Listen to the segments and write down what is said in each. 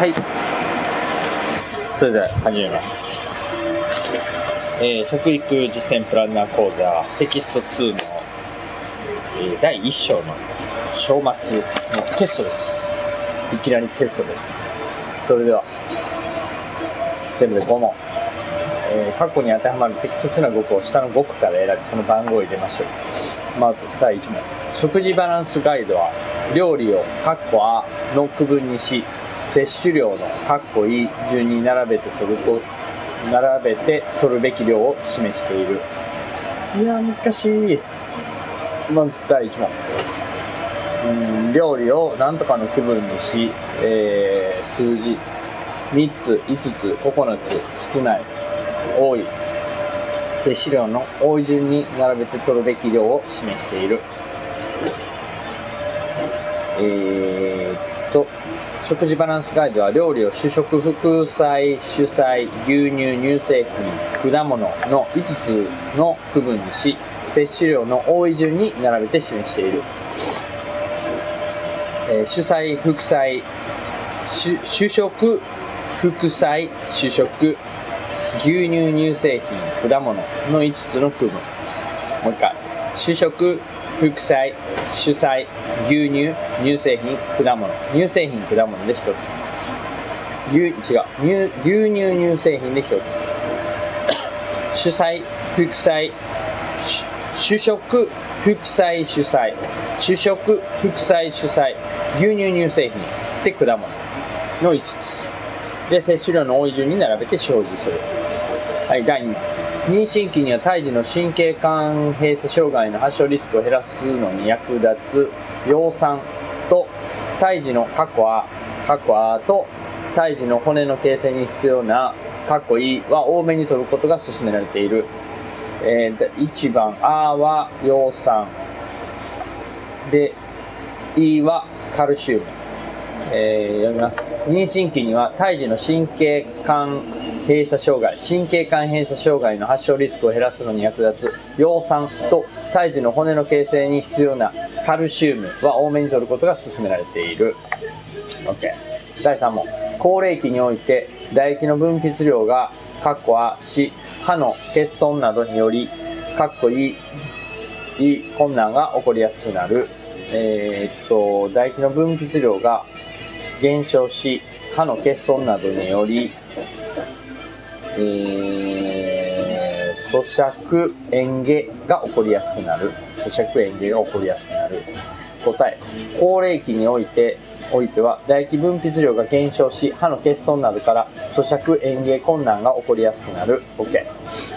はい。それでは始めます。えー、食育実践プランナー講座テキスト2の、えー第1章の章末のテストです。いきなりテストです。それでは、全部で5問。えー過去に当てはまる適切な語句を下の5句から選び、その番号を入れましょう。まず第1問。食事バランスガイドは、料理を、カッコあの区分にし、摂取量の、カッコい順に並べて取ると、並べて取るべき量を示している。いやー、難しい。まず第1問。うん料理を何とかの区分にし、えー数字3つ、5つ、9つ、少ない、多い、摂取量の多い順に並べて取るべき量を示している。えーと、食事バランスガイドは料理を主食、副菜、主菜、牛乳、乳製品、果物の5つの区分にし、摂取量の多い順に並べて示している。えー主菜、副菜、主食、副菜、主食、牛乳、乳製品、果物の5つの区分。もう一回。主食、副菜、主菜、牛乳、乳製品、果物。乳製品、果物で一つ。牛、違う。乳牛乳、乳製品で一つ。主菜、副菜、主食、副菜、主菜。主食、副菜、主菜。牛乳、乳製品。で、果物の5つ。で、摂取量の多い順に並べて表示する。はい、第2問。妊娠期には胎児の神経管閉鎖障害の発症リスクを減らすのに役立つ葉酸と胎児の過去あ、過去あと胎児の骨の形成に必要な過去いは多めに取ることが勧められている。えー1番、あは葉酸。で、いはカルシウム。えー読みます。妊娠期には胎児の神経管閉鎖障害、神経管閉鎖障害の発症リスクを減らすのに役立つ葉酸と胎児の骨の形成に必要なカルシウムは多めに取ることが勧められている。OK。第3問。高齢期において唾液の分泌量が、カッコあ、し、歯の欠損などにより、カッコいい困難が起こりやすくなる。えーっと、唾液の分泌量が減少し、歯の欠損などにより、えー、咀嚼嚥下が起こりやすくなる。咀嚼嚥下が起こりやすくなる。答え。高齢期において、おいては、唾液分泌量が減少し、歯の欠損などから咀嚼嚥下困難が起こりやすくなる。OK。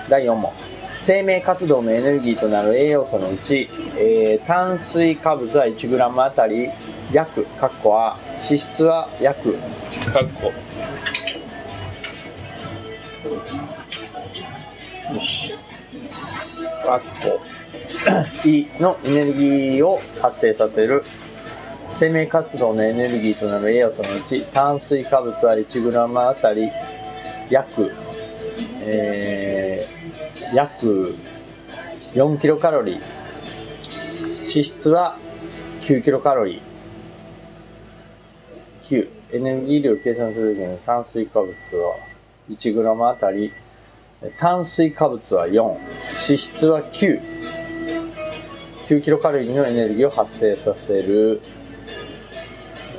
第4問。生命活動のエネルギーとなる栄養素のうち、えー炭水化物は 1g あたり約、カッコは、脂質は約、カッコ。よし。カッコ。いのエネルギーを発生させる。生命活動のエネルギーとなる栄養素のうち、炭水化物は 1g あたり約、えー約4キロカロリー。脂質は9キロカロリー。9。エネルギー量を計算するときに炭水化物は 1g あたり、炭水化物は4、脂質は9。9キロカロリーのエネルギーを発生させる。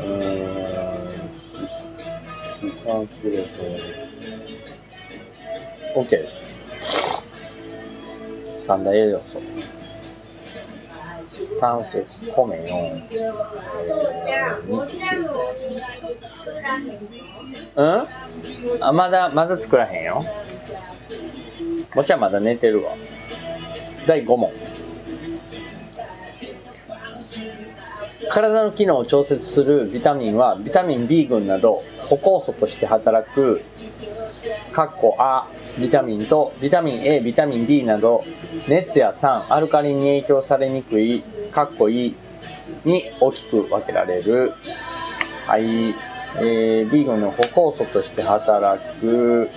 うーん、試算すると、OK です。三大栄養素。炭水、米4、えー、日うん？あ、まだ、まだ作らへんよ。もっちゃんまだ寝てるわ。第5問。体の機能を調節するビタミンはビタミン B 群など歩酵素として働くカッコ A ビタミンとビタミン A ビタミン D など熱や酸アルカリに影響されにくいカッコ E に大きく分けられる。はい、えー、B 群の歩酵素として働く。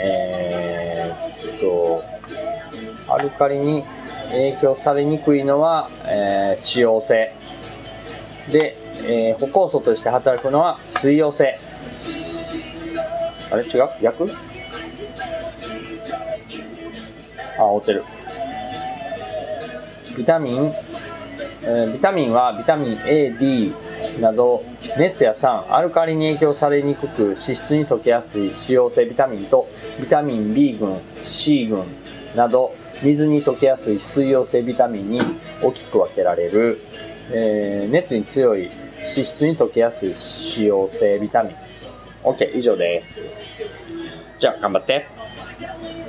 えーっとアルカリに影響されにくいのは、えー、脂溶性。で、えー歩酵素として働くのは水溶性。あれ違う？役？あ、落ちる。ビタミン、えービタミンはビタミン A、D など熱や酸、アルカリに影響されにくく脂質に溶けやすい脂溶性ビタミンとビタミン B 群、C 群など水に溶けやすい水溶性ビタミンに大きく分けられる、えー熱に強い脂質に溶けやすい脂溶性ビタミン。OK 以上です。じゃあ頑張って。